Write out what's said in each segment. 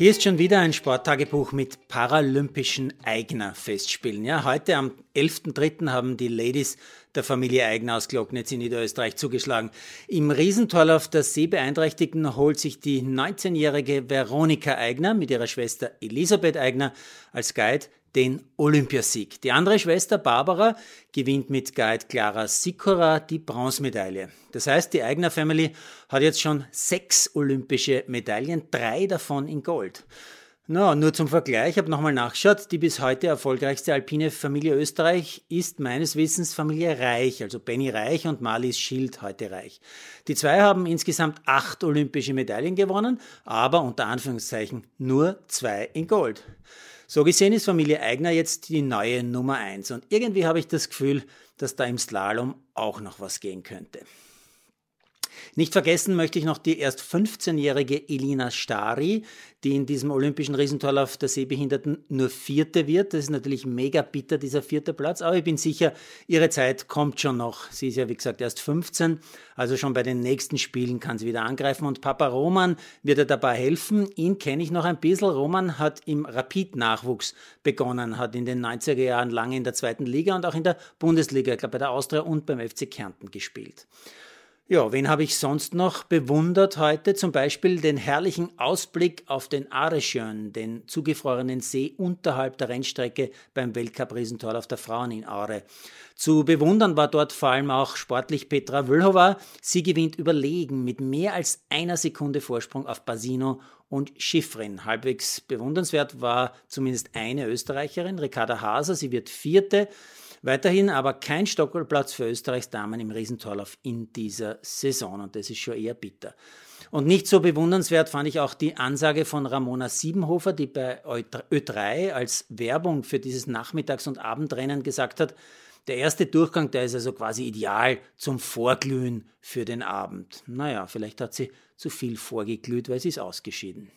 Hier ist schon wieder ein Sporttagebuch mit paralympischen Eigner-Festspielen. Ja, heute am 11.03. haben die Ladies der Familie Eigner aus Glocknitz in Niederösterreich zugeschlagen. Im Riesentorlauf der Sehbeeinträchtigten holt sich die 19-jährige Veronika Eigner mit ihrer Schwester Elisabeth Eigner als Guide den Olympiasieg. Die andere Schwester Barbara gewinnt mit Guide Clara Sikora die Bronzemedaille. Das heißt, die Eigner Family hat jetzt schon sechs olympische Medaillen, drei davon in Gold. Na, nur zum Vergleich, ich habe nochmal nachgeschaut, die bis heute erfolgreichste alpine Familie Österreich ist meines Wissens Familie Reich, also Benny Reich und Marlies Schild heute Reich. Die zwei haben insgesamt acht olympische Medaillen gewonnen, aber unter Anführungszeichen nur zwei in Gold. So gesehen ist Familie Eigner jetzt die neue Nummer eins und irgendwie habe ich das Gefühl, dass da im Slalom auch noch was gehen könnte. Nicht vergessen möchte ich noch die erst 15-jährige Elina Stari, die in diesem olympischen Riesentorlauf der Sehbehinderten nur Vierte wird. Das ist natürlich mega bitter, dieser vierte Platz, aber ich bin sicher, ihre Zeit kommt schon noch. Sie ist ja, wie gesagt, erst 15, also schon bei den nächsten Spielen kann sie wieder angreifen und Papa Roman wird ihr dabei helfen. Ihn kenne ich noch ein bisschen. Roman hat im Rapid-Nachwuchs begonnen, hat in den 90er Jahren lange in der zweiten Liga und auch in der Bundesliga, ich glaube bei der Austria und beim FC Kärnten gespielt. Ja, wen habe ich sonst noch bewundert heute? Zum Beispiel den herrlichen Ausblick auf den Aresjön, den zugefrorenen See unterhalb der Rennstrecke beim Weltcup-Riesentorlauf der Frauen in Aare. Zu bewundern war dort vor allem auch sportlich Petra Vlhova. Sie gewinnt überlegen mit mehr als einer Sekunde Vorsprung auf Basino und Schiffrin. Halbwegs bewundernswert war zumindest eine Österreicherin, Ricarda Haser. Sie wird Vierte. Weiterhin aber kein Stockerplatz für Österreichs Damen im Riesentorlauf in dieser Saison und das ist schon eher bitter. Und nicht so bewundernswert fand ich auch die Ansage von Ramona Siebenhofer, die bei Ö3 als Werbung für dieses Nachmittags- und Abendrennen gesagt hat, der erste Durchgang, der ist also quasi ideal zum Vorglühen für den Abend. Naja, vielleicht hat sie zu viel vorgeglüht, weil sie ist ausgeschieden.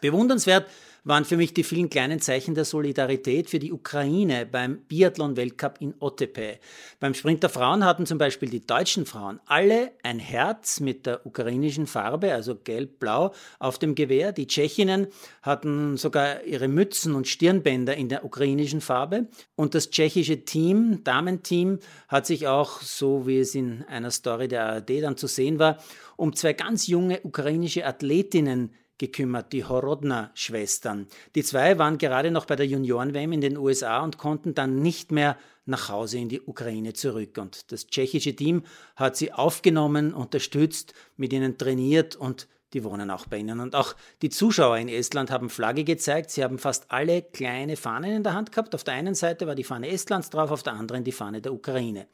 Bewundernswert waren für mich die vielen kleinen Zeichen der Solidarität für die Ukraine beim Biathlon-Weltcup in Otepää. Beim Sprint der Frauen hatten zum Beispiel die deutschen Frauen alle ein Herz mit der ukrainischen Farbe, also gelb-blau, auf dem Gewehr. Die Tschechinnen hatten sogar ihre Mützen und Stirnbänder in der ukrainischen Farbe. Und das tschechische Team, Damenteam, hat sich auch, so wie es in einer Story der ARD dann zu sehen war, um zwei ganz junge ukrainische Athletinnen gekümmert, die Horodna-Schwestern. Die zwei waren gerade noch bei der Junioren-WM in den USA und konnten dann nicht mehr nach Hause in die Ukraine zurück. Und das tschechische Team hat sie aufgenommen, unterstützt, mit ihnen trainiert und die wohnen auch bei ihnen. Und auch die Zuschauer in Estland haben Flagge gezeigt. Sie haben fast alle kleine Fahnen in der Hand gehabt. Auf der einen Seite war die Fahne Estlands drauf, auf der anderen die Fahne der Ukraine.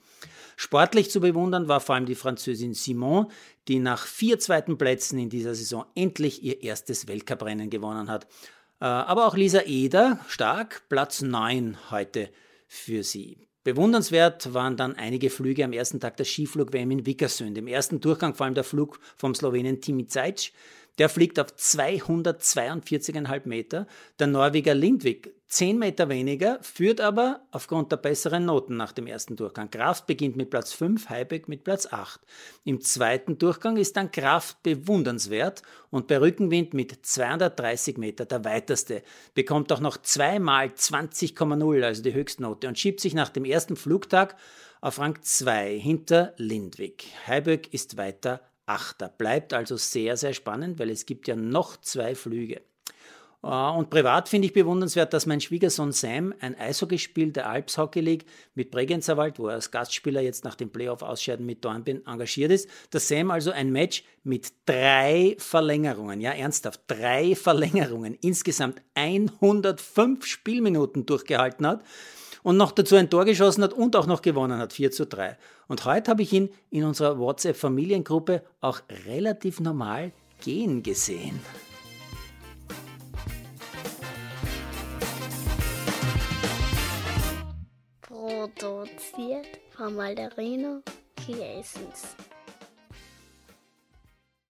Sportlich zu bewundern war vor allem die Französin Simon, die nach vier zweiten Plätzen in dieser Saison endlich ihr erstes Weltcuprennen gewonnen hat. Äh, aber auch Lisa Eder, stark, Platz 9 heute für sie. Bewundernswert waren dann einige Flüge am ersten Tag der Skiflug-WM in Vickersund. Im ersten Durchgang vor allem der Flug vom Slowenen Timi Zajc. Der fliegt auf 242,5 Meter. Der Norweger Lindvik 10 Meter weniger, führt aber aufgrund der besseren Noten nach dem ersten Durchgang. Kraft beginnt mit Platz 5, Heibeck mit Platz 8. Im zweiten Durchgang ist dann Kraft bewundernswert und bei Rückenwind mit 230 Meter der weiteste, bekommt auch noch zweimal 20,0, also die Höchstnote, und schiebt sich nach dem ersten Flugtag auf Rang 2 hinter Lindwig. Heibeck ist weiter Achter. Bleibt also sehr, sehr spannend, weil es gibt ja noch zwei Flüge. Äh, und privat finde ich bewundernswert, dass mein Schwiegersohn Sam ein Eishockeyspiel der Alps Hockey League mit Bregenzerwald, wo er als Gastspieler jetzt nach dem Playoff-Ausscheiden mit Dornbirn engagiert ist, dass Sam also ein Match mit drei Verlängerungen, ja ernsthaft, drei Verlängerungen, insgesamt 105 Spielminuten durchgehalten hat und noch dazu ein Tor geschossen hat und auch noch gewonnen hat, 4 zu 3. Und heute habe ich ihn in unserer WhatsApp-Familiengruppe auch relativ normal gehen gesehen. Produziert von Malderino Chiesens.